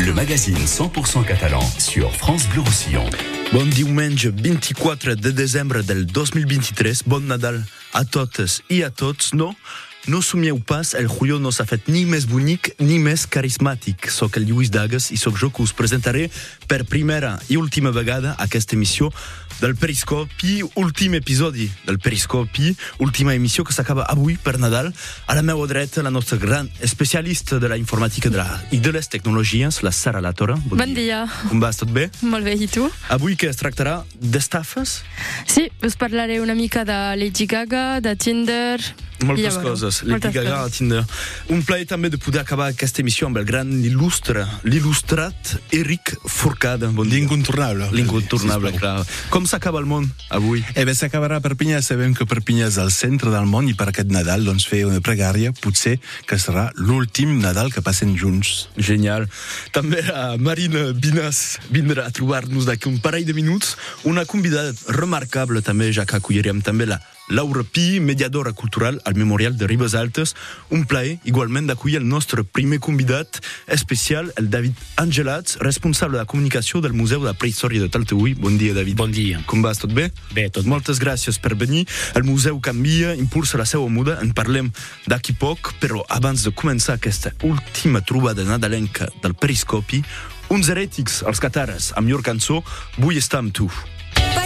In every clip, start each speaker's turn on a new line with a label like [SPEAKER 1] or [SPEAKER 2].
[SPEAKER 1] Le magazine 100% catalan sur France Bleu Roussillon.
[SPEAKER 2] Bon diumenge 24 de desembre del 2023. Bon Nadal a totes i a tots, no? No somieu pas, el Julio no s'ha fet ni més bonic ni més carismàtic. Soc el Lluís Dagas i sóc jo que us presentaré per primera i última vegada aquesta emissió del Periscopi, últim episodi del Periscopi, última emissió que s'acaba avui per Nadal. A la meva dreta, la nostra gran especialista de la informàtica de la, i de les tecnologies, la Sara Latora.
[SPEAKER 3] Bon, bon dia.
[SPEAKER 2] Com vas, tot bé?
[SPEAKER 3] Molt bé, i tu?
[SPEAKER 2] Avui que es tractarà d'estafes?
[SPEAKER 3] Sí, us parlaré una mica de Lady Gaga, de Tinder...
[SPEAKER 2] Moltes ja coses, Lady Gaga, coses. Tinder. Un plaer també de poder acabar aquesta emissió amb el gran il·lustre, l'il·lustrat Eric Forcada.
[SPEAKER 4] Bon dia. L'incontornable.
[SPEAKER 2] L'incontornable, clar. Com s'acaba el món avui?
[SPEAKER 4] Eh bé, s'acabarà a Perpinyà. Sabem que Perpinyà és el centre del món i per aquest Nadal doncs fer una pregària potser que serà l'últim Nadal que passen junts.
[SPEAKER 2] Genial. També a Marina Binas vindrà a trobar-nos d'aquí un parell de minuts. Una convidada remarcable també, ja que acollirem també la Laura Pi, mediadora cultural al Memorial de Ribes Altes. Un plaer igualment d'acollir el nostre primer convidat especial, el David Angelats, responsable de comunicació del Museu de Prehistòria de Talteüll. Bon dia, David.
[SPEAKER 5] Bon dia.
[SPEAKER 2] Com vas? Tot bé?
[SPEAKER 5] Bé, tot
[SPEAKER 2] Moltes gràcies per venir. El museu canvia, impulsa la seva muda, en parlem d'aquí poc, però abans de començar aquesta última trobada nadalenca del Periscopi, uns herètics, els catares, amb llur cançó Vull estar amb tu.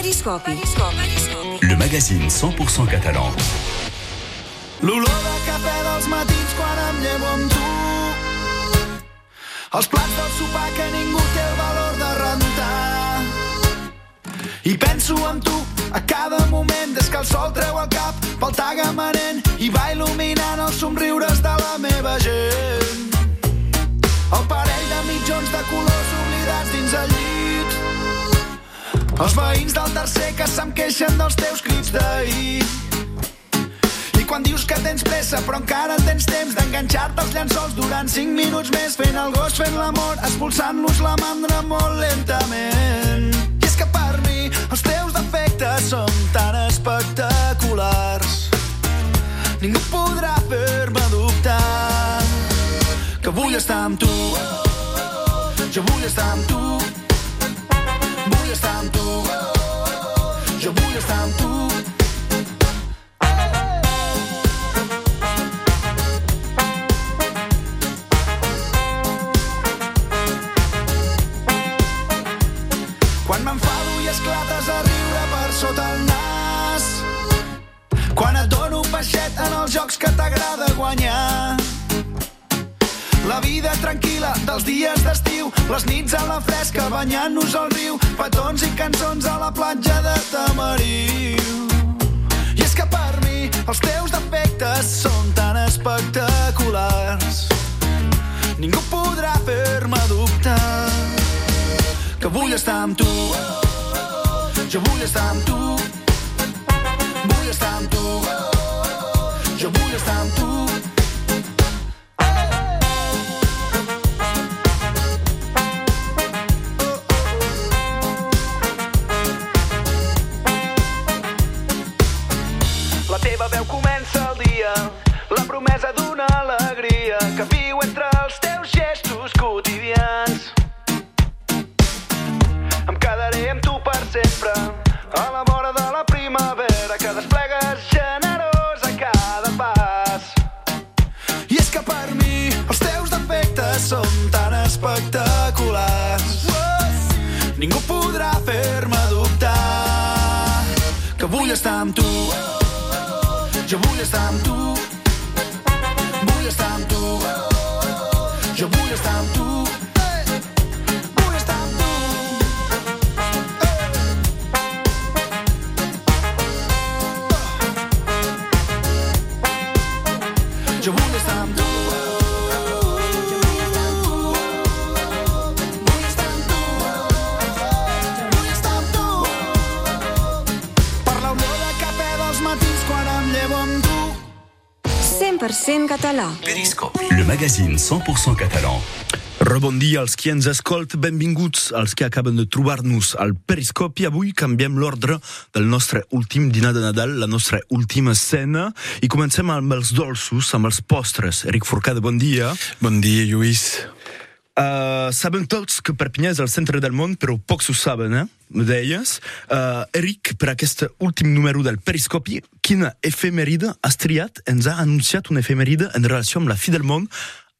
[SPEAKER 1] Periscopi. Le magazine 100% catalan.
[SPEAKER 6] L'olor de cafè dels matins quan em llevo amb tu. Els plats del sopar que ningú té el valor de rentar. I penso en tu a cada moment des que el sol treu el cap pel tagamanent i va il·luminant els somriures de la meva gent. El parell de mitjons de colors oblidats dins el llit. Els veïns del tercer que se'm queixen dels teus crits d'ahir. I quan dius que tens pressa però encara tens temps d'enganxar-te als llençols durant 5 minuts més fent el gos, fent l'amor, expulsant-los la mandra molt lentament. I és que per mi els teus defectes són tan espectaculars ningú podrà fer-me dubtar que vull estar amb tu jo vull estar amb tu vull estar amb tu jo vull estar amb tu Quan i esclates a riure per sota el nas. Quan et dono peixet en els jocs que t'agrada guanyar. La vida tranquil·la dels dies d'estiu, les nits a la fresca banyant-nos al riu, petons i cançons a la platja de Tamariu. I és que per mi els teus defectes són tan espectaculars ningú podrà fer-me dubtar que vull estar amb tu. Jo vull estar amb tu. Vull estar amb tu. Jo vull estar amb tu. Quotidians. Em quedaré amb tu per sempre, a la vora de la primavera que desplegues generós a cada pas. I és que per mi els teus defectes són tan espectaculars. Ningú podrà fer-me dubtar que vull estar amb tu. Jo vull estar amb tu.
[SPEAKER 1] 100% català.
[SPEAKER 2] Periscopi.
[SPEAKER 1] Le magazine 100% catalan.
[SPEAKER 2] Rebon dia als qui ens escolt, benvinguts als que acaben de trobar-nos al Periscopi. Avui canviem l'ordre del nostre últim dinar de Nadal, la nostra última cena, i comencem amb els dolços, amb els postres. Eric Forcada, bon dia.
[SPEAKER 4] Bon dia, Lluís.
[SPEAKER 2] Uh, sabem tots que Perpinyà és el centre del món, però pocs ho saben, eh? Deies. Uh, Eric, per aquest últim número del Periscopi, quina efemèride has triat? Ens ha anunciat una efemèride en relació amb la fi del món.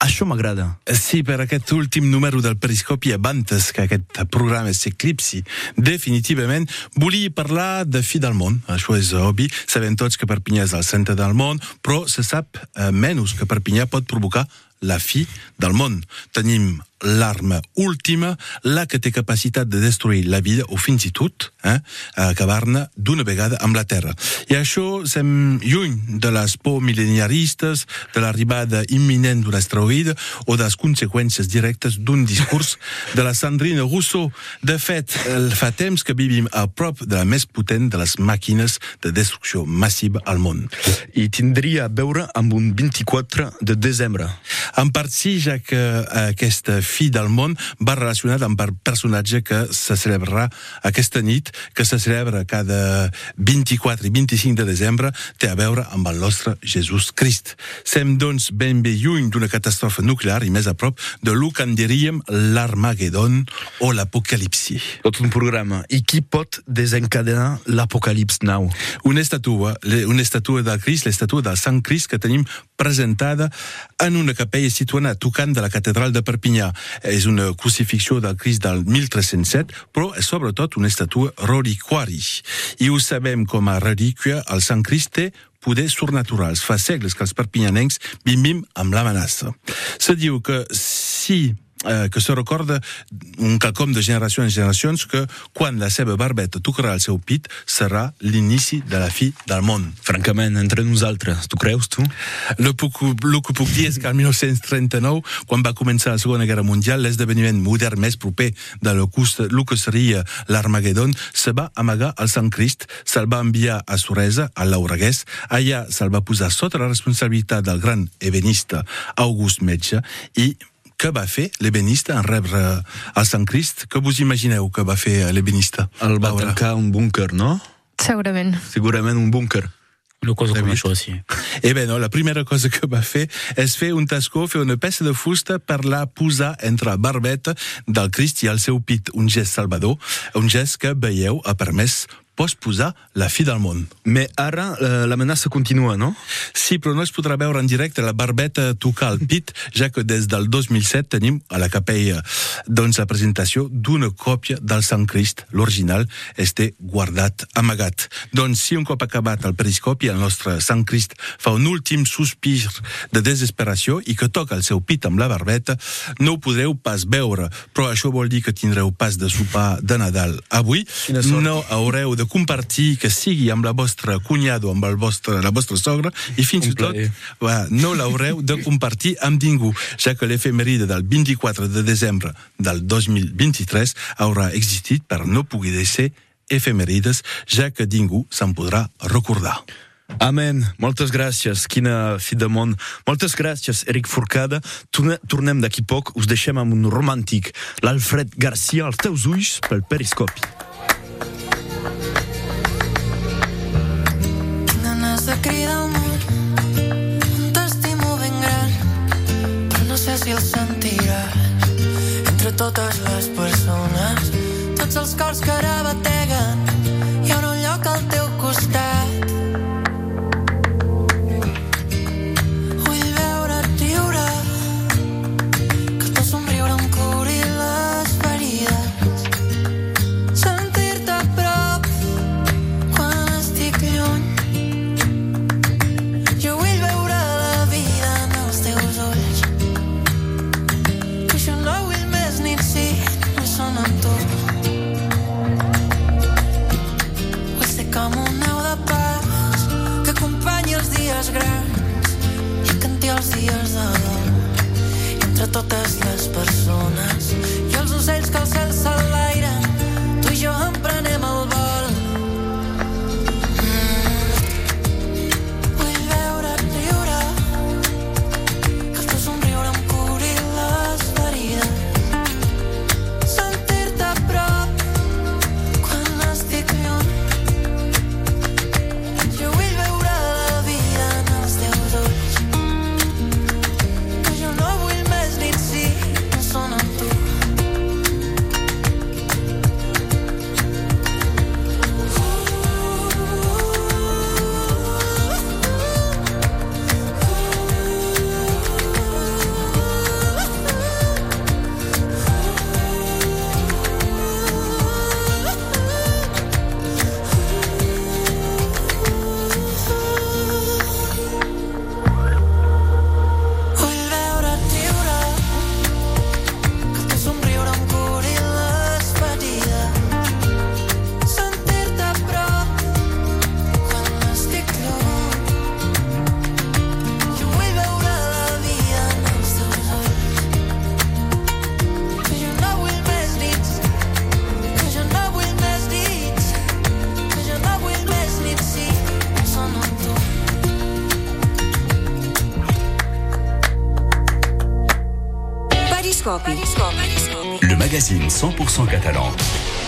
[SPEAKER 2] Això m'agrada.
[SPEAKER 4] Sí, per aquest últim número del Periscopi, abans que aquest programa s'eclipsi definitivament, volia parlar de fi del món. Això és obvi. Sabem tots que Perpinyà és el centre del món, però se sap eh, menys que Perpinyà pot provocar la fi del món. Tenim l'arma última, la que té capacitat de destruir la vida o fins i tot eh, acabar-ne d'una vegada amb la Terra. I això sem lluny de les por mil·leniaristes, de l'arribada imminent d'un asteroide o de les conseqüències directes d'un discurs de la Sandrine Rousseau. De fet, fa temps que vivim a prop de la més potent de les màquines de destrucció massiva al món.
[SPEAKER 2] I tindria a veure amb un 24 de desembre.
[SPEAKER 4] En part sí, ja que aquesta fi del món va relacionat amb el personatge que se celebrarà aquesta nit, que se celebra cada 24 i 25 de desembre, té a veure amb el nostre Jesús Crist. Sem, doncs, ben bé lluny d'una catàstrofe nuclear i més a prop de lo que en diríem l'Armagedon o l'Apocalipsi.
[SPEAKER 2] Tot un programa. I qui pot desencadenar l'Apocalips Now?
[SPEAKER 4] Una estatua, una estatua del Crist, l'estatua del Sant Crist que tenim presentada en una capella situada a tocant de la catedral de Perpinyà. És una crucifixió del Crist del 1307, però és sobretot una estatua reliquari. I ho sabem com a relíquia, el Sant Crist té poders surnaturals. Fa segles que els perpinyanencs vivim amb l'amenaça. Se diu que si eh, que se recorda un quelcom de generació en generacions que quan la seva barbeta tocarà el seu pit serà l'inici de la fi del món.
[SPEAKER 2] Francament, entre nosaltres, tu creus, tu?
[SPEAKER 4] El, puc, el que puc dir és que el 1939, quan va començar la Segona Guerra Mundial, l'esdeveniment modern més proper de lo que seria l'Armagedon, se va amagar al Sant Crist, se'l va enviar a Soresa, a l'Auraguès, allà se'l va posar sota la responsabilitat del gran ebenista August Metge i què va fer l'ebenista en rebre el Sant Crist? Què vos imagineu que va fer l'ebenista?
[SPEAKER 2] El va
[SPEAKER 4] Laura?
[SPEAKER 2] tancar un búnquer, no?
[SPEAKER 3] Segurament.
[SPEAKER 2] Segurament un búnquer.
[SPEAKER 5] Una cosa com això, sí.
[SPEAKER 4] Eh bé, no, la primera cosa que va fer és fer un tascó, fer una peça de fusta per la posar entre la barbeta del Crist i el seu pit, un gest salvador, un gest que veieu ha permès posposar la fi del món.
[SPEAKER 2] Mais ara eh, l'amenaça continua, no?
[SPEAKER 4] Sí, però no es podrà veure en directe la barbeta tocar el pit, ja que des del 2007 tenim a la capella doncs, la presentació d'una còpia del Sant Crist, l'original, este guardat, amagat. Doncs si un cop acabat el periscopi, el nostre Sant Crist fa un últim sospir de desesperació i que toca el seu pit amb la barbeta, no ho podreu pas veure, però això vol dir que tindreu pas de sopar de Nadal. Avui no haureu de compartir que sigui amb la vostra cunyada o amb el vostre, la vostra sogra i fins i tot va, no l'haureu de compartir amb ningú, ja que l'efemeride del 24 de desembre del 2023 haurà existit per no poder ser efemerides, ja que ningú se'n podrà recordar.
[SPEAKER 2] Amen. Moltes gràcies. Quina fi de món. Moltes gràcies, Eric Forcada. Torne- Tornem d'aquí poc. Us deixem amb un romàntic. L'Alfred Garcia, als teus ulls, pel periscopi.
[SPEAKER 7] Si el sentiràs entre totes les persones tots els cors que ara bateguen hi ha un lloc al teu costat totes les persones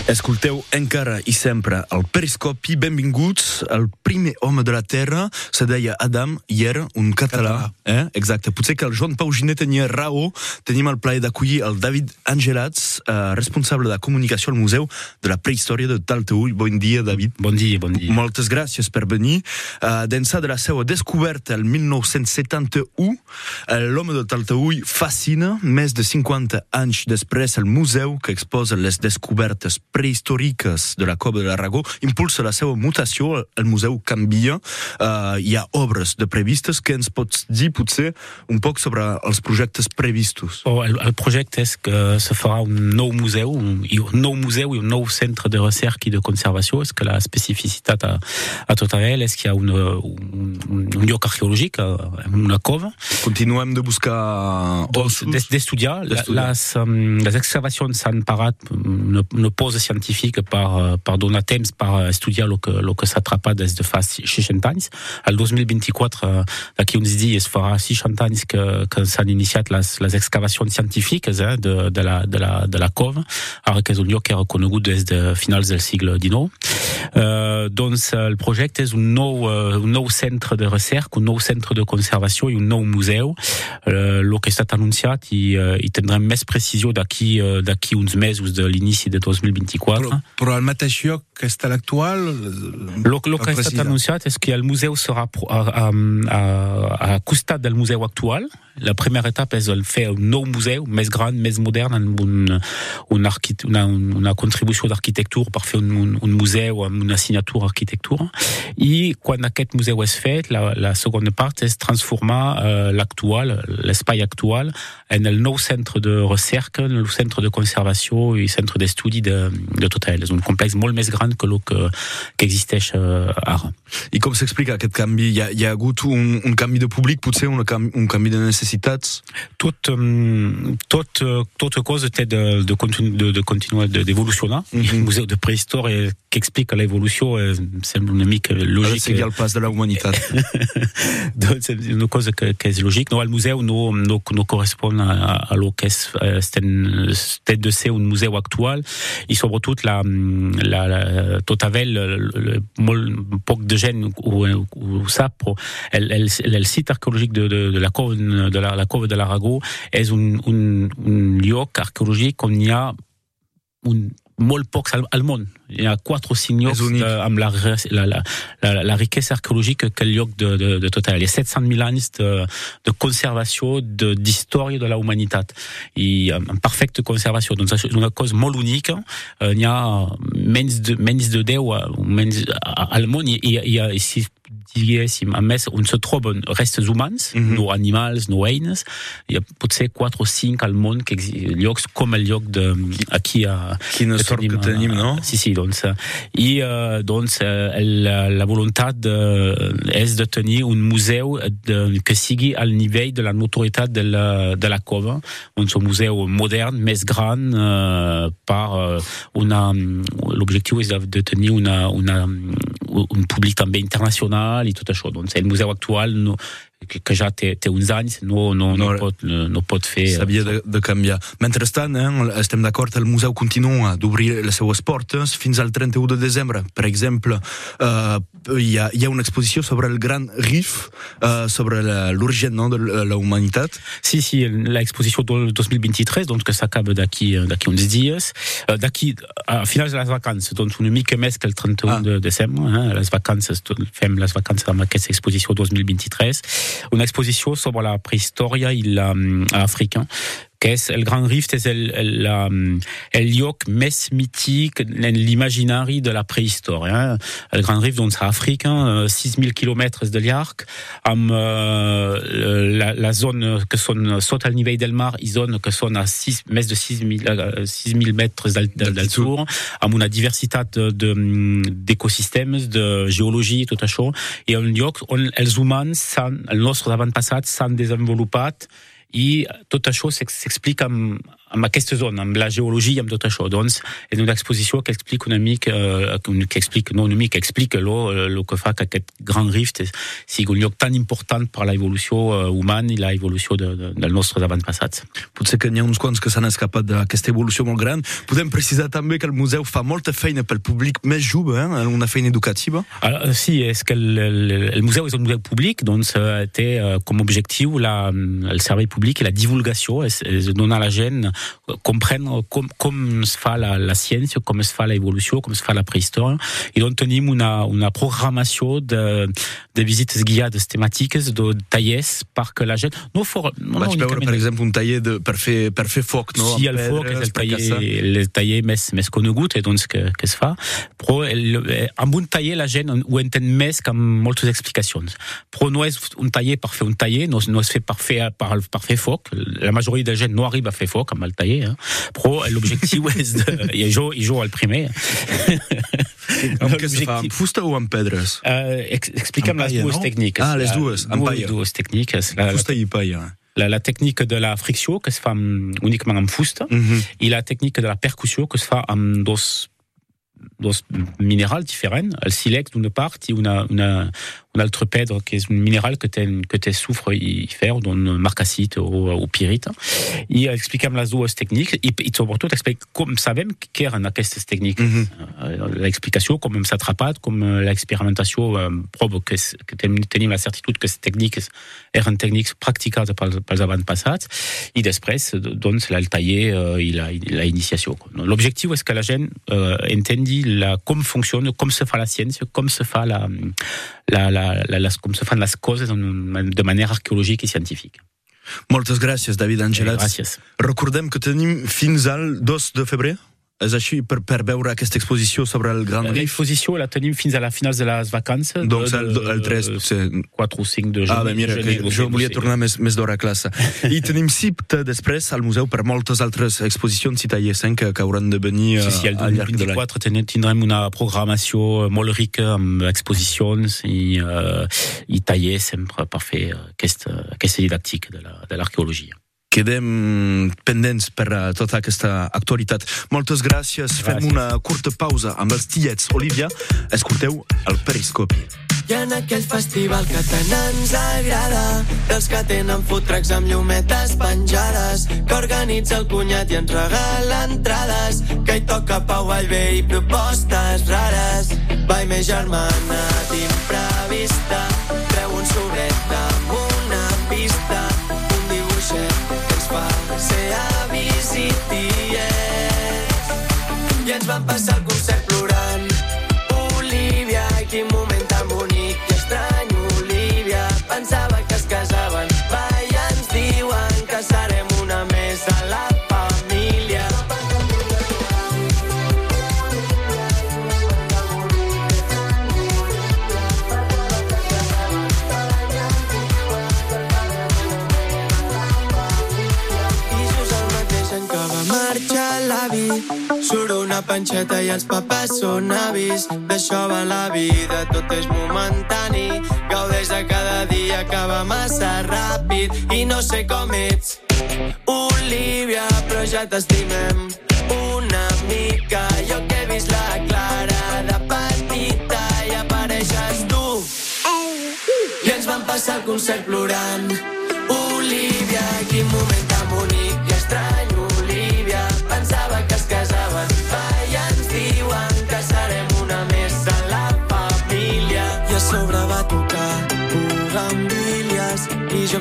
[SPEAKER 2] Escolteu encara i sempre el Periscopi. Benvinguts. El primer home de la Terra se deia Adam i era un català. Eh? Exacte. Potser que el Joan Pau Giné tenia raó. Tenim el plaer d'acollir el David Angelats, eh, responsable de comunicació al Museu de la Prehistòria de Talteull. Bon dia, David.
[SPEAKER 5] Bon dia, bon dia.
[SPEAKER 2] Moltes gràcies per venir. Uh, D'ençà de la seva descoberta el 1971, l'home de Talteull fascina. Més de 50 anys després, el museu que exposa les descobertes prehistòriques de la Cova de l'Aragó impulsa la seva mutació, el museu canvia, uh, hi ha obres de previstes que ens pots dir potser un poc sobre els projectes previstos.
[SPEAKER 5] Oh, el, el projecte és que se farà un nou museu, un, un nou museu i un nou centre de recerca i de conservació. És que la especificitat a, a Totarel és que hi ha una, un, un lloc arqueològic, una cova.
[SPEAKER 2] Continuem de buscar ossos.
[SPEAKER 5] D'estudiar. Les, um, les excavacions s'han parat, una, una pausa científica per, per donar temps per estudiar el que, lo que s'ha atrapat des de fa 60 anys. El 2024, d'aquí uns dies, farà 60 anys que, que s'han iniciat les, les excavacions científiques eh, de, de, la, de, la, de la cova, ara que és un lloc que és reconegut des de finals del segle XIX. Uh, doncs el projecte és un nou, uh, un nou centre de recerca, un nou centre de conservació i un nou museu. Uh, el que ha estat anunciat i, i tindrem més precisió d'aquí d'aquí uns mesos de l'inici de 2024.
[SPEAKER 4] Però, però el mateix lloc que està l'actual...
[SPEAKER 5] Lo, lo que ha estat anunciat és que el museu serà a, a, a, a costat del museu actual. La primera etapa és el fer un nou museu més gran, més modern, amb un, un una, una contribució d'arquitectura per fer un, un, un museu amb una signatura arquitectura. I quan aquest museu és fet, la, la segona part és transformar uh, l'actual, l'espai actual, en el nou centre de recerca, el nou centre de conservació i centre d'estudi de, de Total. És un complex molt més gran que el que, que existeix uh, ara.
[SPEAKER 2] I com s'explica aquest canvi? Hi ha, hi ha hagut un, un canvi de públic, potser un, un canvi de necessitats?
[SPEAKER 5] Tot, um, tot, tota cosa té de, de, continu, de, de continuar d'evolucionar. Mm -hmm. El museu de prehistòria que explica l'evolució sembla una mica lògic. De
[SPEAKER 2] seguir el pas de la humanitat.
[SPEAKER 5] doncs és una cosa que, que és lògic. No, el museu no, no, no correspon a, a lo que és, té de ser un museu actual i sobretot la, la, la tot Avel, molt poc de gent ho, ho sap, però el, el, el site arqueològic de, de, de la cova de la, la cova de l'Aragó és un, un, un lloc arqueològic on hi ha un, molt pocs al, al món. Hi ha quatre o cinc llocs de, amb la, la, la, la, la riquesa arqueològica que el lloc de, de, de total. Hi ha 700.000 anys de, de conservació, d'història de, de la humanitat. I en perfecta conservació. Doncs és una cosa molt única. Hi ha menys de, menys de 10 menys, al món i, i, i, i si diguéssim, a més on se troben restes humans, mm -hmm. no animals, no eines, hi ha potser 4 o 5 al món que llocs com el lloc de, aquí a...
[SPEAKER 2] Quina sort tenim, que tenim, no?
[SPEAKER 5] Sí, sí, doncs, i uh, doncs el, la voluntat de, és de tenir un museu de, que sigui al nivell de la notorietat de la, de la cova, un museu modern, més gran, uh, per uh, una... L'objectiu és de, de tenir una, una, un públic també internacional i tot això. Doncs el museu actual no, que, que ja té, té uns anys no, no, no, no, pot, no, no pot fer...
[SPEAKER 2] S'havia de, de canviar. Mentrestant, eh, estem d'acord, el museu continua d'obrir les seues portes fins al 31 de desembre. Per exemple, eh, hi, ha, hi ha una exposició sobre el Gran Riff, eh, sobre l'origen no, de la humanitat.
[SPEAKER 5] Sí, sí, l'exposició del 2023, doncs, que s'acaba d'aquí uns dies. D'aquí, a finals de les vacances, doncs una mica més que el 31 ah. de desembre. Eh, les vacances, fem les vacances amb aquesta exposició 2023 una exposició sobre la prehistòria i l'africain que és el Gran Rift és el, el, el, el lloc més mític en l'imaginari de la prehistòria. El Gran Rift, doncs, a Àfrica, 6.000 quilòmetres de llarg, amb uh, la, la zona que són sota el nivell del mar i zona que són a 6, més de 6.000 metres d'altura, amb una diversitat d'ecosistemes, de, de geologia i tot això, i un lloc on els humans, els nostres avantpassats, s'han desenvolupat i tot això s'explica amb aquesta zona, amb la geologia, amb tot això. Doncs és una exposició que explica una mica, eh, que explica, no una mica, que explica lo, lo que fa que aquest Grand Rift sigui un lloc tan important per a l'evolució eh, humana i l'evolució de, de, dels nostres avantpassats.
[SPEAKER 2] Potser que n'hi ha uns quants que s'han escapat d'aquesta evolució molt gran. Podem precisar també que el museu fa molta feina pel públic més jove, eh? una feina educativa.
[SPEAKER 5] Alors, sí, és que el, el, el museu és un museu públic, doncs eh, té eh, com a objectiu la, el servei públic i la divulgació, és, és donar a la gent comprendre com, com es fa la, la ciència, com es fa l'evolució, com es fa la prehistòria, i doncs tenim una, una programació de, de visites guiades temàtiques, de tallers, perquè la gent... No for, no,
[SPEAKER 2] Vaig
[SPEAKER 5] no
[SPEAKER 2] veure, per exemple, un taller de, per, fer, per fer foc, no?
[SPEAKER 5] Sí,
[SPEAKER 2] Amb
[SPEAKER 5] el foc és
[SPEAKER 2] pedres,
[SPEAKER 5] el
[SPEAKER 2] per
[SPEAKER 5] taller,
[SPEAKER 2] caçar.
[SPEAKER 5] el taller més, més conegut i doncs que, que es fa, però el, eh, amb un taller la gent ho entén més que amb moltes explicacions. Però no és un taller per fer un taller, no, no és fet per fer, per, per fer foc. La majoria de gent no arriba a fer foc amb el taller, eh? però l'objectiu és de... I jo, i jo el primer.
[SPEAKER 2] Amb què se fa? Amb fusta o amb pedres?
[SPEAKER 5] Uh, ex, explica'm les
[SPEAKER 4] paia,
[SPEAKER 5] dues
[SPEAKER 4] no?
[SPEAKER 5] tècniques.
[SPEAKER 2] Ah, les
[SPEAKER 5] La-
[SPEAKER 2] dues, amb
[SPEAKER 5] dues,
[SPEAKER 2] paia.
[SPEAKER 5] dues tècniques. La, la,
[SPEAKER 2] Fusta i paia.
[SPEAKER 5] la, la tècnica de la fricció, que es fa amb, únicament amb fusta,
[SPEAKER 2] Mhm.
[SPEAKER 5] i la tècnica de la percussió, que es fa amb dos, dos minerals diferents, el sílex d'una part i una, una, un altre pedra, que és un mineral que té, que té sufre i fer, doncs marcassit o, o pirita. I expliquem les dues tècniques i, i sobretot expliquem com sabem què eren aquestes tècniques.
[SPEAKER 2] Mhm.
[SPEAKER 5] Uh, L'explicació, com hem s'ha atrapat, com uh, l'experimentació uh, prova que, és- que ten, tenim la certitud que les tècniques eren tècniques practicades pels, pels avantpassats i després, eh, doncs, el taller uh, i la, i la iniciació. L'objectiu és que la gent uh, entengui la, com funciona, com se fa la ciència, com se fa la, la, la, la, les, com se fan les coses en, de manera arqueològica i científica.
[SPEAKER 2] Moltes gràcies, David Angelats.
[SPEAKER 5] Gràcies.
[SPEAKER 2] Recordem que tenim fins al 2 de febrer, així, per, per veure aquesta exposició sobre el Gran Rift.
[SPEAKER 5] L'exposició la tenim fins a la final de les vacances.
[SPEAKER 2] Doncs
[SPEAKER 5] de-
[SPEAKER 2] el,
[SPEAKER 5] de-
[SPEAKER 2] el 3, potser...
[SPEAKER 5] 4 o 5 de gener.
[SPEAKER 2] Ah, bé, mira, que
[SPEAKER 5] gener, sé,
[SPEAKER 2] jo volia tornar més, més d'hora a classe. I tenim CIPT després al museu per moltes altres exposicions i tallers eh, que, que hauran de venir
[SPEAKER 5] Sí, sí, el
[SPEAKER 2] al llarg de l'any.
[SPEAKER 5] 2024 ten- tindrem una programació molt rica amb exposicions i, uh, i tallers sempre per fer aquesta, aquesta didàctica de la- de l'arqueologia.
[SPEAKER 2] Quedem pendents per uh, tota aquesta actualitat. Moltes gràcies. Fem
[SPEAKER 5] Gràcies.
[SPEAKER 2] una curta pausa amb els tillets. Olivia, escolteu el periscopi.
[SPEAKER 8] I en aquell festival que tant ens agrada dels que tenen food trucks amb llumetes penjades que organitza el cunyat i ens regala entrades que hi toca Pau Vallvé i propostes rares Vai més germana d'imprevista i panxeta i els papes són avis. D'això va la vida, tot és momentani. Gaudeix de cada dia va massa ràpid. I no sé com ets Olivia, però ja t'estimem. Una mica jo que he vist la Clara de petita i apareixes tu. I ens vam passar el concert plorant. Olivia, quin moment tan bonic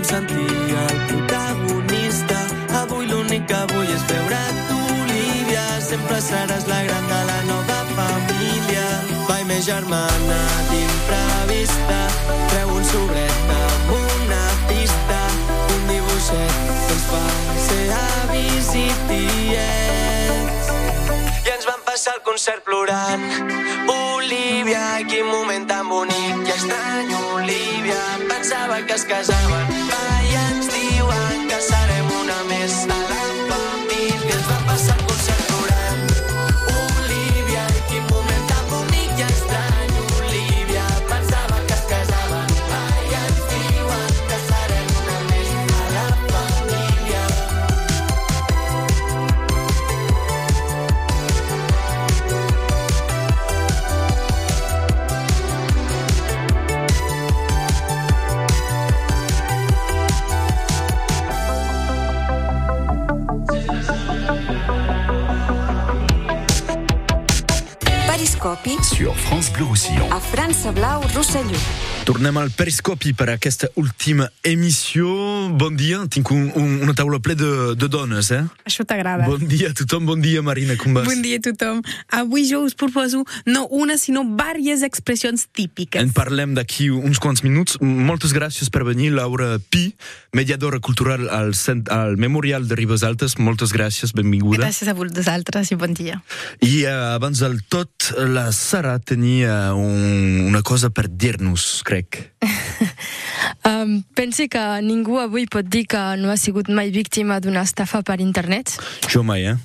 [SPEAKER 8] sentia el protagonista. Avui l'únic que vull és veure tu, Olivia. Sempre seràs la gran de la nova família. Vai, més germana d'imprevista, treu un sobret amb una pista, un dibuixet que ens fa ser avis i. I ens vam passar el concert plorant. Olivia, quin moment tan bonic i Olivia. Pensava que es casaven, va, Hitchcock.
[SPEAKER 9] Periscopi
[SPEAKER 1] sur France Bleu Roussillon.
[SPEAKER 9] a França Blau Rosselló.
[SPEAKER 2] Tornem al Periscopi per a aquesta última emissió. Bon dia, tinc un, un, una taula ple de, de dones, eh?
[SPEAKER 10] Això t'agrada.
[SPEAKER 2] Bon dia a tothom, bon dia Marina, com vas?
[SPEAKER 10] Bon dia a tothom. Avui jo us proposo no una, sinó diverses expressions típiques.
[SPEAKER 2] En parlem d'aquí uns quants minuts. Moltes gràcies per venir, Laura Pi, mediadora cultural al, cent, al Memorial de Ribes Altes. Moltes gràcies, benvinguda.
[SPEAKER 11] Gràcies a vosaltres i bon dia.
[SPEAKER 2] I eh, abans del tot, la Sara tenia un, una cosa per dir-nos, crec.
[SPEAKER 3] Um, pensi que ningú avui pot dir que no ha sigut mai víctima d'una estafa per internet.
[SPEAKER 2] Jo mai, eh?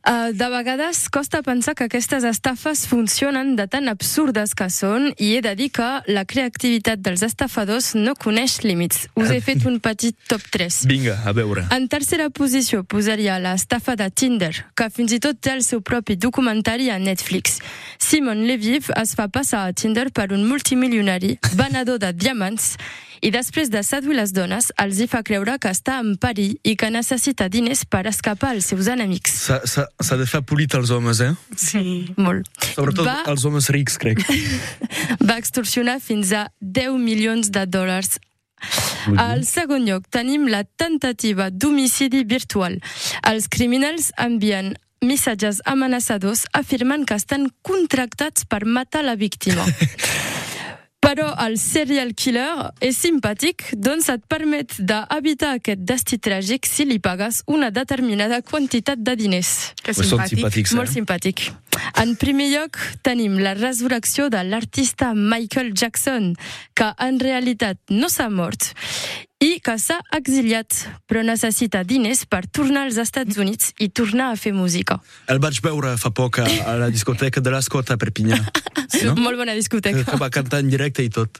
[SPEAKER 3] Uh, de vegades costa pensar que aquestes estafes funcionen de tan absurdes que són i he de dir que la creativitat dels estafadors no coneix límits. Us he fet un petit top 3.
[SPEAKER 2] Vinga, a veure.
[SPEAKER 3] En tercera posició posaria l'estafa de Tinder, que fins i tot té el seu propi documentari a Netflix. Simon Leviv es fa passar a Tinder per un multimilionari, venedor de diamants, i després de seduir les dones, els hi fa creure que està en perill i que necessita diners per escapar als seus enemics.
[SPEAKER 2] S'ha- de fer polit als homes, eh?
[SPEAKER 10] Sí.
[SPEAKER 3] Molt.
[SPEAKER 2] Sobretot
[SPEAKER 3] Va-
[SPEAKER 2] als homes rics, crec.
[SPEAKER 3] Va extorsionar fins a 10 milions de dòlars al segon lloc tenim la tentativa d'homicidi virtual. Els criminals envien missatges amenaçadors afirmant que estan contractats per matar la víctima. Però el serial killer és simpàtic, doncs et permet d'evitar aquest destí tràgic si li pagues una determinada quantitat de diners.
[SPEAKER 10] Que simpàtic.
[SPEAKER 2] simpàtics,
[SPEAKER 3] Molt
[SPEAKER 2] eh?
[SPEAKER 3] simpàtic. En primer lloc, tenim la resurrecció de l'artista Michael Jackson, que en realitat no s'ha mort i que s'ha exiliat, però necessita diners per tornar als Estats Units i tornar a fer música.
[SPEAKER 2] El vaig veure fa poc a, a la discoteca de l'Escot a Perpinyà.
[SPEAKER 3] No? Molt bona discoteca.
[SPEAKER 2] Que va cantar en directe i tot.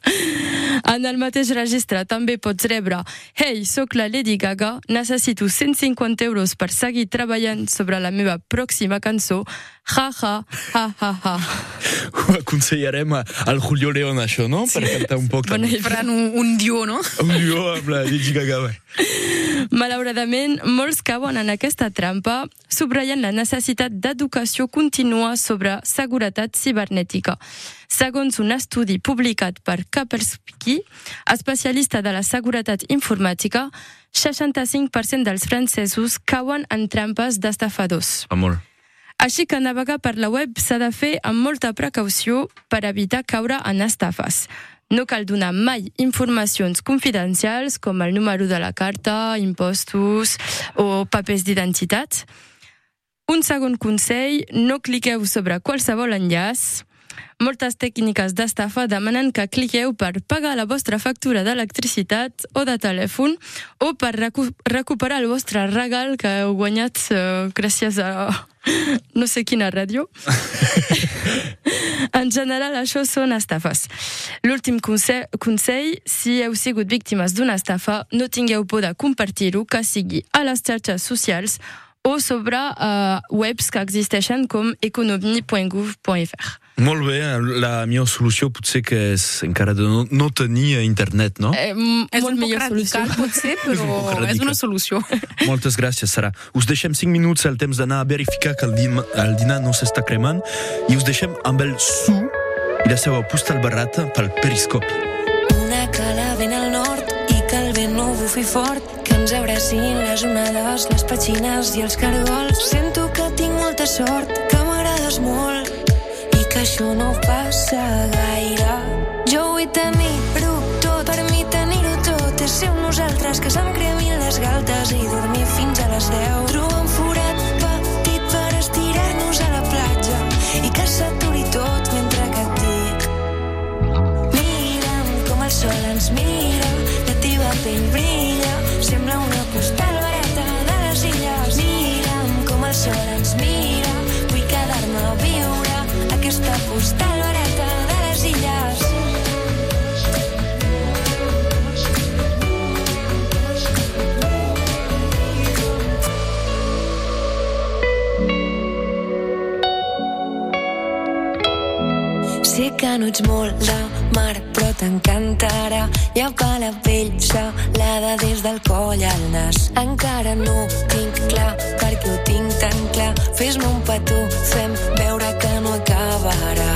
[SPEAKER 3] En el mateix registre també pots rebre Hey, sóc la Lady Gaga, necessito 150 euros per seguir treballant sobre la meva pròxima cançó. Ha, ha, ha, ha, ha.
[SPEAKER 2] Ho aconsellarem al Julio León, això, no? Per cantar un poc.
[SPEAKER 3] Bona
[SPEAKER 2] també.
[SPEAKER 10] Faran un, un dió, no?
[SPEAKER 2] Un lió amb la Lady Gaga, bé.
[SPEAKER 3] Malauradament, molts cauen en aquesta trampa, subratllant la necessitat d'educació contínua sobre seguretat cibernètica. Segons un estudi publicat per Kaspersky, especialista de la seguretat informàtica, 65% dels francesos cauen en trampes d'estafadors.
[SPEAKER 2] Amor.
[SPEAKER 3] Així que navegar per la web s'ha de fer amb molta precaució per evitar caure en estafes. No cal donar mai informacions confidencials com el número de la carta, impostos o papers d'identitat. Un segon consell, no cliqueu sobre qualsevol enllaç. Moltes tècniques d'estafa demanen que cliqueu per pagar la vostra factura d'electricitat o de telèfon o per recu recuperar el vostre regal que heu guanyat eh, gràcies a no sé quina ràdio. en general, això són estafes. L'últim consell, consell, si heu sigut víctimes d'una estafa, no tingueu por de compartir-ho, que sigui a les xarxes socials o sobre uh, webs que existeixen com economie.gouv.fr.
[SPEAKER 2] Molt bé, la millor solució potser que és encara de no, no tenir internet, no?
[SPEAKER 3] Eh,
[SPEAKER 10] És
[SPEAKER 3] molt
[SPEAKER 10] un poc
[SPEAKER 3] millor
[SPEAKER 10] radical,
[SPEAKER 3] solució.
[SPEAKER 10] potser,
[SPEAKER 2] És un
[SPEAKER 10] però és una solució.
[SPEAKER 2] Moltes gràcies, Sara. Us deixem 5 minuts el temps d'anar a verificar que el, din el dinar no s'està cremant i us deixem amb el Su i la seva postal barrata pel periscopi.
[SPEAKER 12] Una cala ben al nord i que el vent no bufi fort, ens abracin les onades, les petxines i els cargols. Sento que tinc molta sort, que m'agrades molt i que això no passa gaire. Jo vull tenir-ho tot, per mi tenir-ho tot és ser un nosaltres que se'm cremin les galtes i dormir fins a les 10. Trobar que no ets molt de mar, però t'encantarà. Llepa la pell salada des del coll al nas. Encara no tinc clar, perquè ho tinc tan clar. Fes-me un petó, fem veure que no acabarà.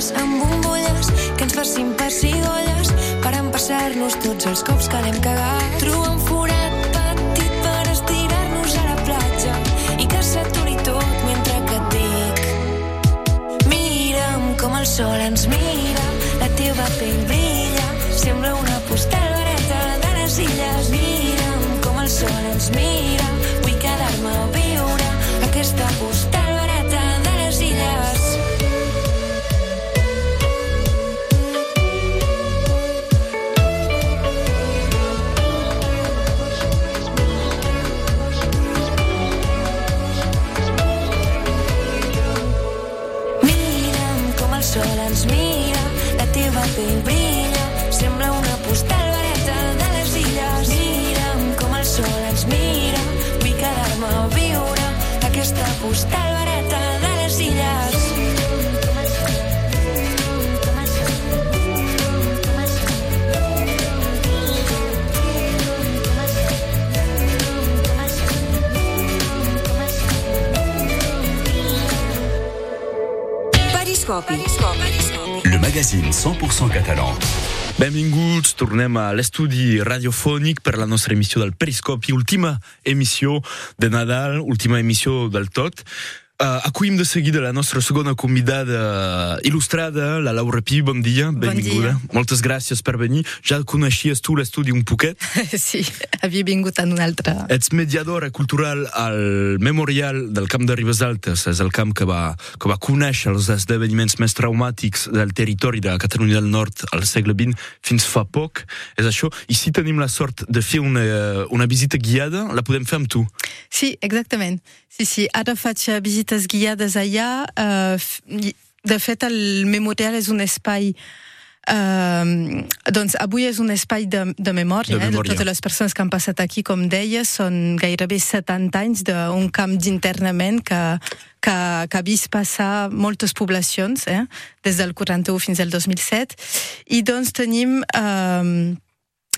[SPEAKER 12] Canyes amb bombolles que ens facin pessigolles per empassar-nos tots els cops que l'hem cagat. Trua un forat petit per estirar-nos a la platja i que s'aturi tot mentre que et dic Mira'm com el sol ens mira, la teva pell brilla, sembla una postal barata de les illes. Mira'm com el sol ens mira, vull quedar-me a viure aquesta postal
[SPEAKER 1] Le magazine 100% catalan.
[SPEAKER 2] Benvinguts, tornem a l'estudi radiofònic per la nostra emissió del Periscopi, última emissió de Nadal, última emissió del tot. Uh, acollim de seguida la nostra segona convidada il·lustrada, la Laura Pi, bon dia, benvinguda.
[SPEAKER 11] dia.
[SPEAKER 2] Moltes gràcies per venir. Ja coneixies tu l'estudi un poquet?
[SPEAKER 11] sí, havia vingut en un altre...
[SPEAKER 2] Ets mediadora cultural al Memorial del Camp de Ribes Altes, és el camp que va, que va conèixer els esdeveniments més traumàtics del territori de Catalunya del Nord al segle XX fins fa poc, és això. I si tenim la sort de fer una, una visita guiada, la podem fer amb tu.
[SPEAKER 11] Sí, exactament. Sí, sí, ara faig eh, visites guiades allà. eh, de fet, el memorial és un espai Uh, doncs avui és un espai de, de memòria,
[SPEAKER 2] De
[SPEAKER 11] eh, de
[SPEAKER 2] memòria.
[SPEAKER 11] totes les persones que han passat aquí, com deia, són gairebé 70 anys d'un camp d'internament que, que, que ha vist passar moltes poblacions, eh, des del 41 fins al 2007, i doncs tenim... Uh,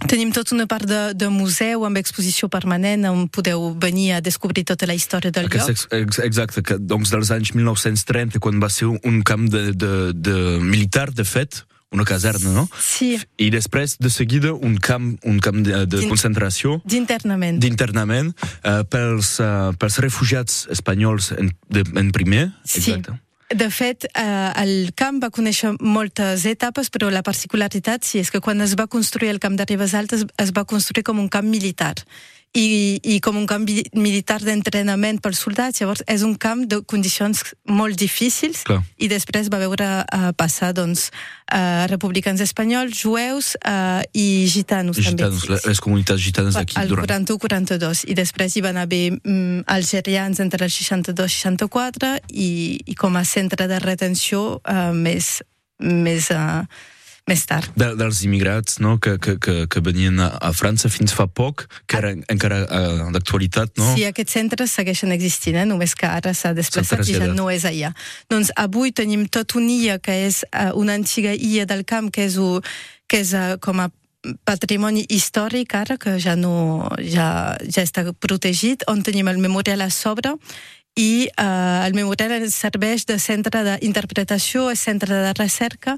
[SPEAKER 11] Tenim tota una part de, de museu amb exposició permanent on podeu venir a descobrir tota la història del
[SPEAKER 2] Aquest,
[SPEAKER 11] lloc.
[SPEAKER 2] ex, ex, exacte, que, doncs dels anys 1930, quan va ser un camp de, de, de militar, de fet, una caserna, no?
[SPEAKER 11] Sí,
[SPEAKER 2] I després, de seguida, un camp, un camp de, de concentració,
[SPEAKER 11] d'internament.
[SPEAKER 2] d'internament uh, pels, uh, pels refugiats espanyols en, de, en primer.
[SPEAKER 11] Sí. De fet, eh, el camp va conèixer moltes etapes, però la particularitat sí, és que quan es va construir el camp de Ribes Altes es va construir com un camp militar i, i com un camp militar d'entrenament pels soldats. Llavors, és un camp de condicions molt difícils
[SPEAKER 2] Clar.
[SPEAKER 11] i després va veure uh, passar doncs, uh, republicans espanyols, jueus uh, i gitanos,
[SPEAKER 2] Gitanos,
[SPEAKER 11] també.
[SPEAKER 2] les, les comunitats gitanes d'aquí.
[SPEAKER 11] Al
[SPEAKER 2] durant-
[SPEAKER 11] 41-42 i després hi van haver mm, algerians entre el 62 i 64 i, i com a centre de retenció uh, més, més, uh, més tard.
[SPEAKER 2] de, dels immigrats no? que, que, que, que venien a, a França fins fa poc, que era encara uh, d'actualitat, no?
[SPEAKER 11] Sí, aquests centres segueixen existint, eh? només que ara s'ha desplaçat i ja no és allà. Doncs avui tenim tot una illa que és uh, una antiga illa del camp que és, u, que és uh, com a patrimoni històric ara, que ja, no, ja, ja està protegit, on tenim el memorial a sobre i eh, el memorial serveix de centre d'interpretació, centre de recerca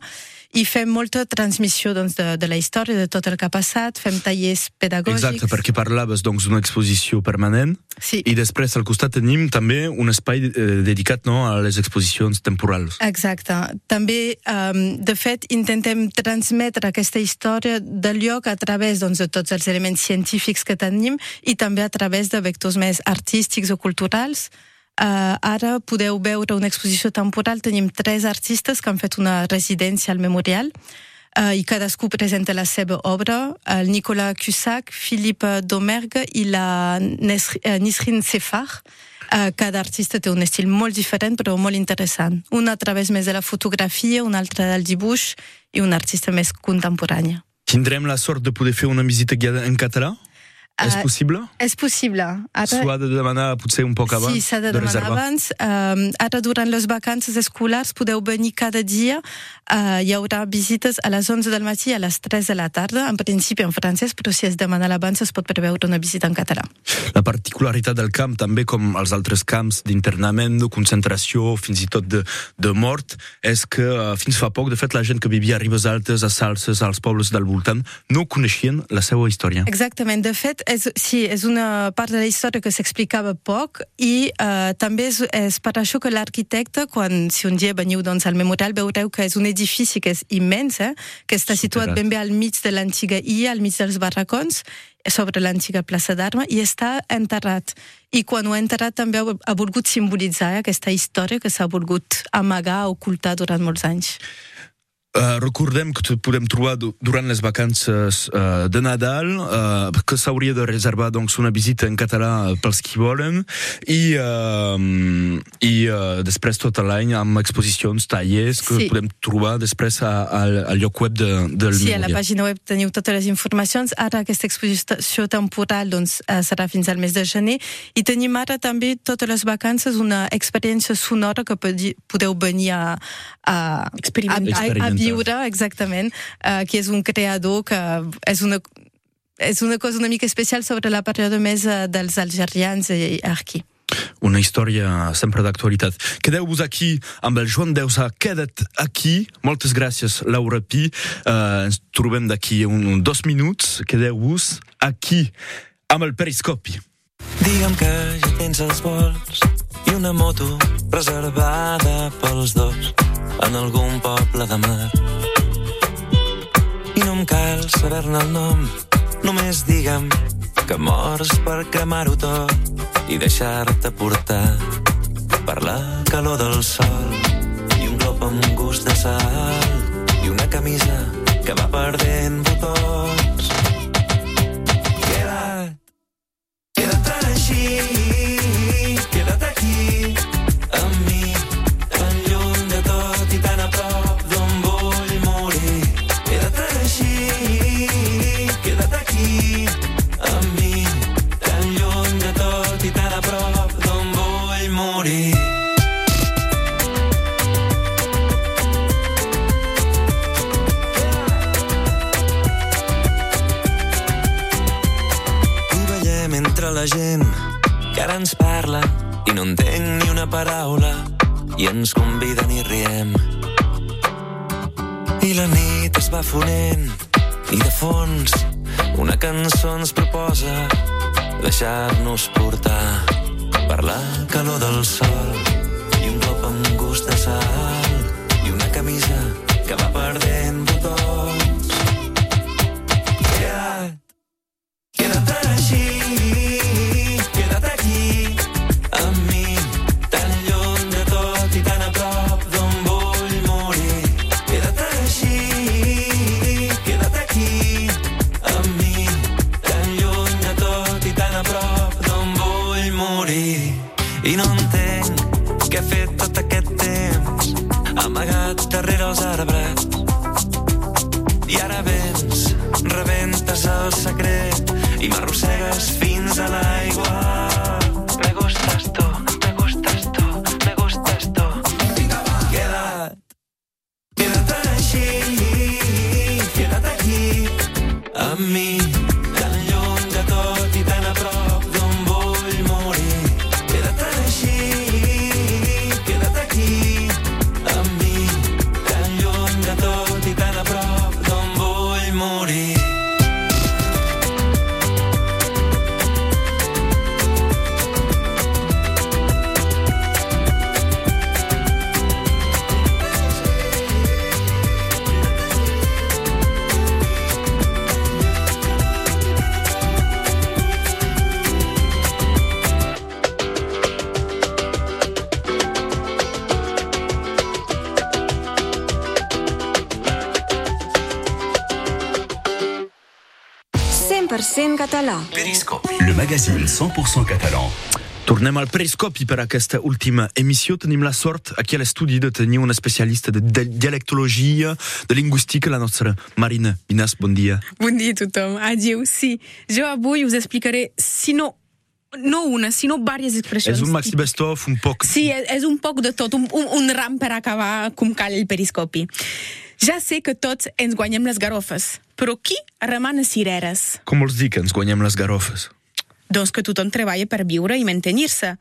[SPEAKER 11] i fem molta transmissió doncs, de, de la història, de tot el que ha passat, fem tallers pedagògics.
[SPEAKER 2] Exacte, perquè parlaves doncs d'una exposició permanent
[SPEAKER 11] Sí.
[SPEAKER 2] i després al costat tenim també un espai eh, dedicat no, a les exposicions temporals.
[SPEAKER 11] Exacte. També, um, de fet, intentem transmetre aquesta història del lloc a través doncs, de tots els elements científics que tenim i també a través de vectors més artístics o culturals. Uh, ara podeu veure una exposició temporal. Tenim tres artistes que han fet una residència al memorial uh, i cadascú presenta la seva obra. El Nicolas Cusack, Philippe Domergue i la eh, Nisrin Sefar. Uh, cada artista té un estil molt diferent però molt interessant. Un a través més de la fotografia, un altre del dibuix i un artista més contemporània.
[SPEAKER 2] Tindrem la sort de poder fer una visita guiada en català? És
[SPEAKER 11] Eh,
[SPEAKER 2] possible?
[SPEAKER 11] És possible. Ara,
[SPEAKER 2] S'ho ha de demanar potser un poc abans
[SPEAKER 11] Sí, s'ha de, demanar
[SPEAKER 2] reservar?
[SPEAKER 11] abans. Uh, ara, durant les vacances escolars, podeu venir cada dia. Uh, hi haurà visites a les 11 del matí i a les 3 de la tarda, en principi en francès, però si es demana l'abans es pot preveure una visita en català.
[SPEAKER 2] La particularitat del camp, també com els altres camps d'internament, de concentració, fins i tot de, de mort, és que uh, fins fa poc, de fet, la gent que vivia a Ribes Altes, a Salses, als pobles del voltant, no coneixien la seva història.
[SPEAKER 11] Exactament. De fet, és, sí, és una part de la història que s'explicava poc i uh, també és, és per això que l'arquitecte, quan, si un dia veniu doncs, al memorial, veureu que és un edifici que és immens, eh? que està situat
[SPEAKER 2] Superat.
[SPEAKER 11] ben bé al mig de l'antiga illa, al mig dels barracons, sobre l'antiga plaça d'Arma, i està enterrat. I quan ho ha enterrat també ha, ha volgut simbolitzar eh, aquesta història que s'ha volgut amagar, ocultar durant molts anys.
[SPEAKER 2] Uh, recordem que t- podem trobar du- durant les vacances uh, de Nadal uh, que s'hauria de reservar doncs, una visita en català pels qui volen i, uh, i uh, després tot l'any amb exposicions, tallers que
[SPEAKER 11] Sí.
[SPEAKER 2] podem trobar després a, a, al lloc web de, del
[SPEAKER 11] Sí, a la
[SPEAKER 2] memorial.
[SPEAKER 11] pàgina web teniu totes les informacions. Ara aquesta exposició temporal doncs, eh, serà fins al mes de gener i tenim ara també totes les vacances una experiència sonora que podeu venir a, a, a,
[SPEAKER 10] Experimentar.
[SPEAKER 11] a, a viure, exactament, uh, que és un creador que és una és una cosa una mica especial sobre la període més eh, dels algerians i aquí.
[SPEAKER 2] Una història sempre d'actualitat. Quedeu-vos aquí amb el Joan Deusa. Queda't aquí. Moltes gràcies, Laura Pi. Uh, ens trobem d'aquí un, un dos minuts. Quedeu-vos aquí amb el periscopi.
[SPEAKER 13] Digue'm que ja tens els vols i una moto reservada pels dos en algun poble de mar. I no em cal saber-ne el nom, només digue'm que mors per cremar-ho tot i deixar-te portar per la calor del sol i un glop amb gust de sal i una camisa que va perdent botons. Queda't Queda't així, queda't aquí,
[SPEAKER 1] 100% catalan.
[SPEAKER 2] Tornem al periscopi per aquesta última emissió. Tenim la sort aquí a l'estudi de tenir una especialista de, de dialectologia, de lingüística, la nostra Marina Minas. Bon dia.
[SPEAKER 10] Bon dia a tothom. Adieu. Sí, jo avui us explicaré, si no no una, sinó diverses expressions.
[SPEAKER 2] És un maxi best-of, un poc...
[SPEAKER 10] Sí, és, és un poc de tot, un, un, un ram per acabar com cal el periscopi. Ja sé que tots ens guanyem les garofes, però qui remana cireres?
[SPEAKER 2] Com vols dir que ens guanyem les garofes?
[SPEAKER 10] Doncs que tothom treballa per viure i mantenir-se.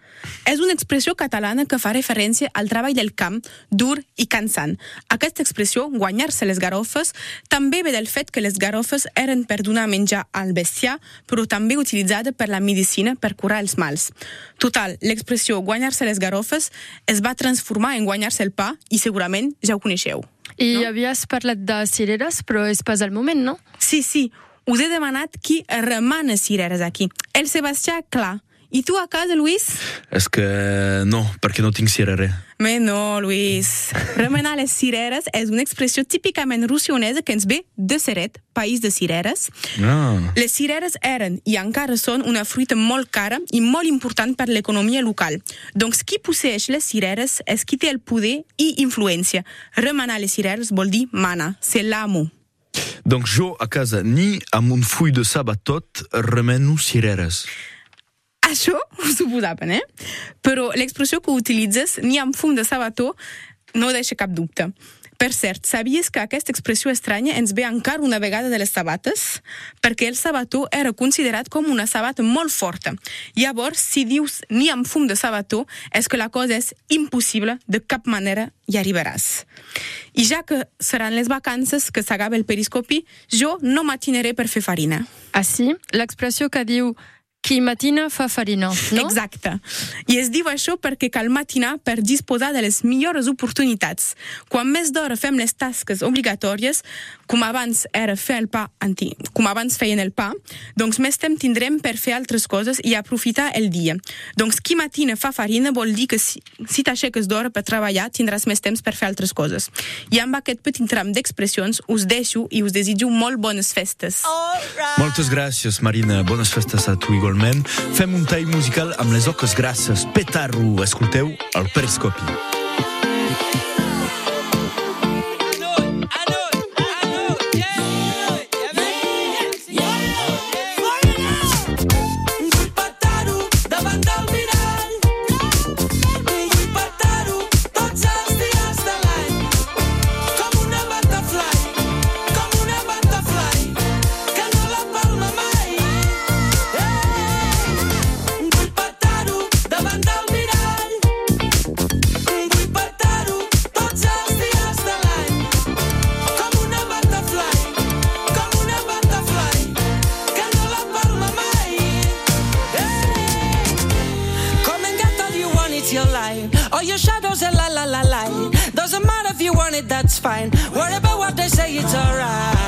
[SPEAKER 10] És una expressió catalana que fa referència al treball del camp dur i cansant. Aquesta expressió, guanyar-se les garofes, també ve del fet que les garofes eren per donar menjar al bestiar, però també utilitzada per la medicina per curar els mals. Total, l'expressió guanyar-se les garofes es va transformar en guanyar-se el pa i segurament ja ho coneixeu.
[SPEAKER 3] I no? havies parlat de cireres, però és pas el moment, no?
[SPEAKER 10] Sí, sí, us he demanat qui remana cireres aquí. El Sebastià, clar. I tu a casa, Luis?
[SPEAKER 2] És que no, perquè no tinc cirerer.
[SPEAKER 10] Me no, Luis. Remenar les cireres és una expressió típicament russionesa que ens ve de Seret, país de cireres.
[SPEAKER 2] Ah.
[SPEAKER 10] Les cireres eren i encara són una fruita molt cara i molt important per l'economia local. Doncs qui posseix les cireres és qui té el poder i influència. Remenar les cireres vol dir mana, c'est l'amo.
[SPEAKER 2] Donc jo a casa ni amb un full de sabatot remeno cireres.
[SPEAKER 10] Això ho suposaven, eh? Però l'expressió que utilitzes, ni amb fum de sabató, no deixa cap dubte. Per cert, sabies que aquesta expressió estranya ens ve encara una vegada de les sabates? Perquè el sabató era considerat com una sabata molt forta. Llavors, si dius ni amb fum de sabató, és que la cosa és impossible, de cap manera hi arribaràs. I ja que seran les vacances que s'acaba el periscopi, jo no matinaré per fer farina.
[SPEAKER 3] Sí? L'expressió que diu qui matina fa farina, no?
[SPEAKER 10] Exacte. I es diu això perquè cal matinar per disposar de les millors oportunitats. Quan més d'hora fem les tasques obligatòries, com abans era fer el pa anti, com abans feien el pa, doncs més temps tindrem per fer altres coses i aprofitar el dia. Doncs qui matina fa farina vol dir que si, si t'aixeques d'hora per treballar tindràs més temps per fer altres coses. I amb aquest petit tram d'expressions us deixo i us desitjo molt bones festes.
[SPEAKER 2] Right. Moltes gràcies, Marina. Bones festes a tu igualment. Fem un tall musical amb les oques grasses. Petarro, escolteu el periscopi.
[SPEAKER 14] It, that's fine. Worry about what they say, it's alright.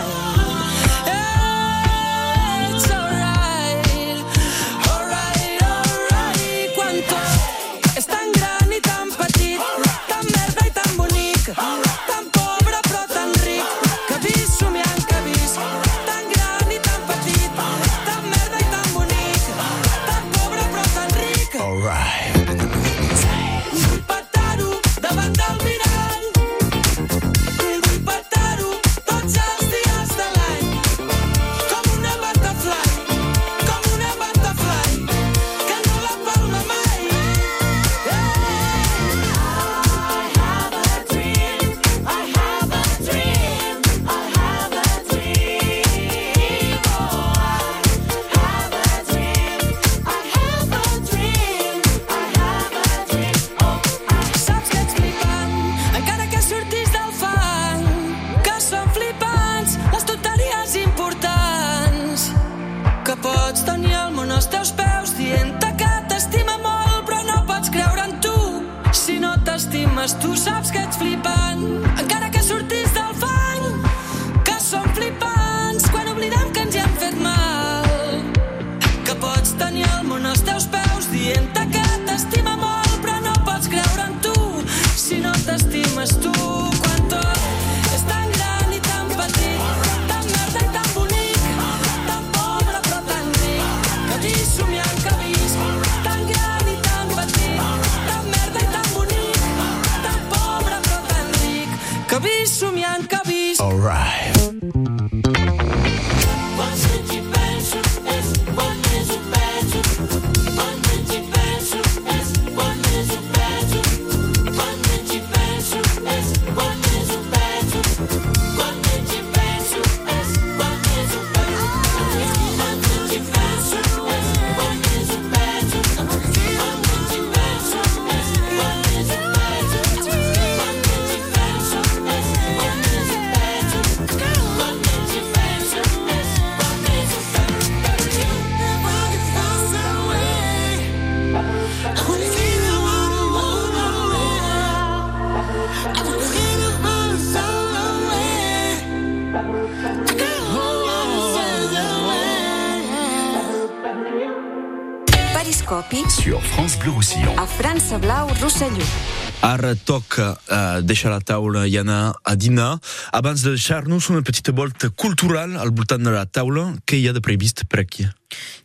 [SPEAKER 2] Ara toca uh, deixar la taula i anar a dinar. Abans de deixar-nos una petita volta cultural al voltant de la taula, què hi ha de previst per aquí?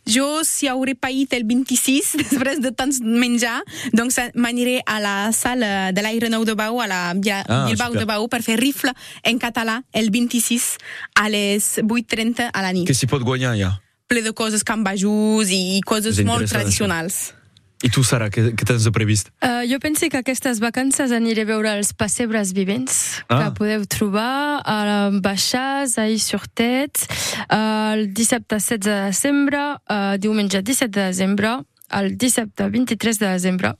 [SPEAKER 10] Jo, si hauré paït el 26, després de tants menjar, doncs m'aniré a la sala de l'Aire Nou de Bau, a la Via-
[SPEAKER 2] Ah,
[SPEAKER 10] Bilbao de Bau, per fer rifle en català el 26 a les 8.30 a la nit.
[SPEAKER 2] Què s'hi pot guanyar ja?
[SPEAKER 10] ple de coses cambajús i coses molt tradicionals.
[SPEAKER 2] I tu, Sara, què, què tens de previst?
[SPEAKER 3] Uh, jo penso que aquestes vacances aniré a veure els pessebres vivents
[SPEAKER 2] Ah.
[SPEAKER 3] que podeu trobar a Baixàs, a Is-sur-Tet, uh, el dissabte 16 de desembre, uh, diumenge 17 de desembre, el dissabte 23 de desembre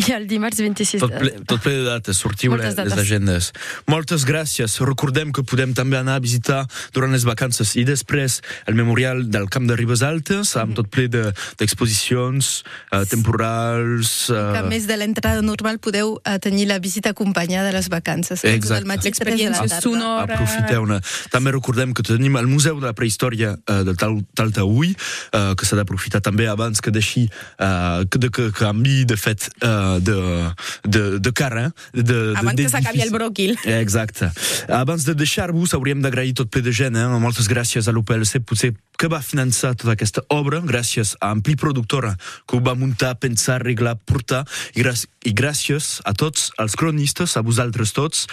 [SPEAKER 3] i el dimarts 26
[SPEAKER 2] Tot
[SPEAKER 3] de
[SPEAKER 2] ple, tot ple de dates, sortiu les,
[SPEAKER 3] Moltes
[SPEAKER 2] les
[SPEAKER 3] dates.
[SPEAKER 2] agendes. Moltes gràcies. Recordem que podem també anar a visitar durant les vacances i després el memorial del Camp de Ribes Altes, amb tot ple de- d'exposicions de, eh, temporals...
[SPEAKER 11] Que a
[SPEAKER 2] Eh,
[SPEAKER 11] més de l'entrada normal podeu eh, tenir la visita acompanyada de les vacances.
[SPEAKER 2] Exacte.
[SPEAKER 10] L'experiència sonora.
[SPEAKER 2] Aprofiteu-ne. També recordem que tenim el Museu de la Prehistòria eh, del Tal Taltaüll, eh, que s'ha d'aprofitar també abans que deixi, eh, que, de, que canvi de fet de, de, de cara. De, de,
[SPEAKER 10] Abans que
[SPEAKER 2] d'edifici.
[SPEAKER 10] s'acabi el bròquil.
[SPEAKER 2] Exacte. Abans de deixar-vos, hauríem d'agrair tot ple de gent. Eh? Moltes gràcies a l'UPLC, potser que va finançar tota aquesta obra, gràcies a Ampli Productora, que ho va muntar, pensar, arreglar, portar, i, gràcies, i gràcies a tots els cronistes, a vosaltres tots,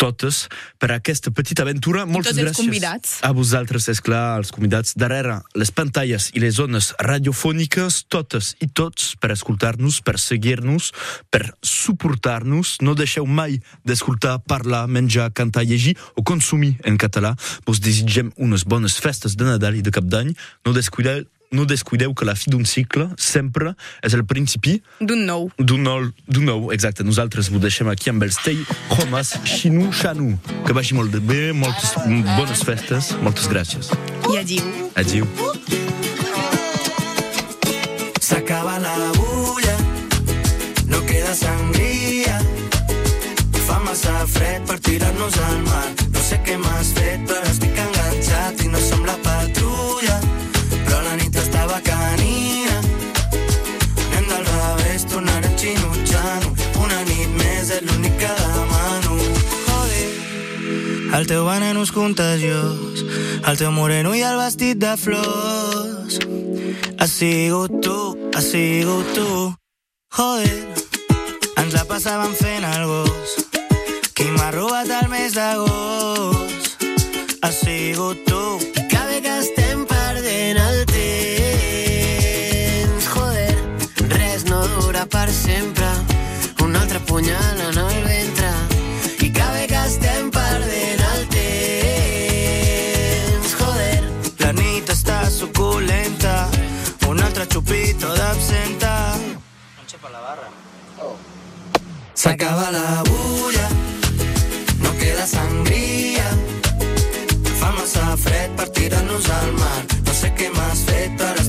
[SPEAKER 2] totes, per aquesta petita aventura. Moltes gràcies
[SPEAKER 10] convidats.
[SPEAKER 2] a vosaltres, és clar, els convidats, darrere les pantalles i les zones radiofòniques, totes i tots, per escoltar-nos, per seguir-nos, per suportar-nos. No deixeu mai d'escoltar, parlar, menjar, cantar, llegir o consumir en català. Vos desitgem unes bones festes de Nadal i de Cap d'Any. No descuideu no descuideu que la fi d'un cicle sempre és el principi
[SPEAKER 10] D'un nou.
[SPEAKER 2] d'un nou, d'un nou, exacte. Nosaltres ho deixem aquí amb els Tei Homes Xinu Xanu. Que vagi molt de bé, moltes bones festes, moltes gràcies.
[SPEAKER 10] I adiu.
[SPEAKER 2] Adiu.
[SPEAKER 8] S'acaba la bulla, no queda sangria. Fa massa fred per tirar-nos al mar. No sé què m'has fet, però El teu veneno és contagiós, el teu moreno i el vestit de flors. Ha sigut tu, ha sigut tu. Joder, ens la passàvem fent el gos. Qui m'ha robat el mes d'agost? Ha sigut tu. Cada bé que estem perdent el temps. Joder, res no dura per sempre. Un altre punyal en el ventre. S'acaba la bulla, no queda sangria. Fa massa fred per tirar-nos al mar. No sé què m'has fet, però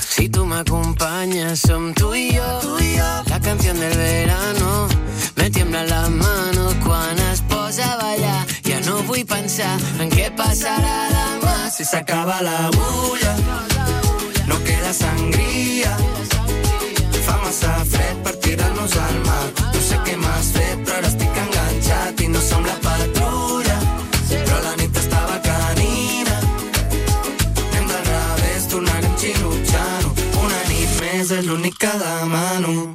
[SPEAKER 8] si som tu i jo, tu i jo la canción del verano me tiembla la mano quan es posa a ballar ja no vull pensar en què passarà demà si s'acaba la bulla. No queda sangria. Fa massa fred per tirar-nos al. No sé què m'has fet, única dama, no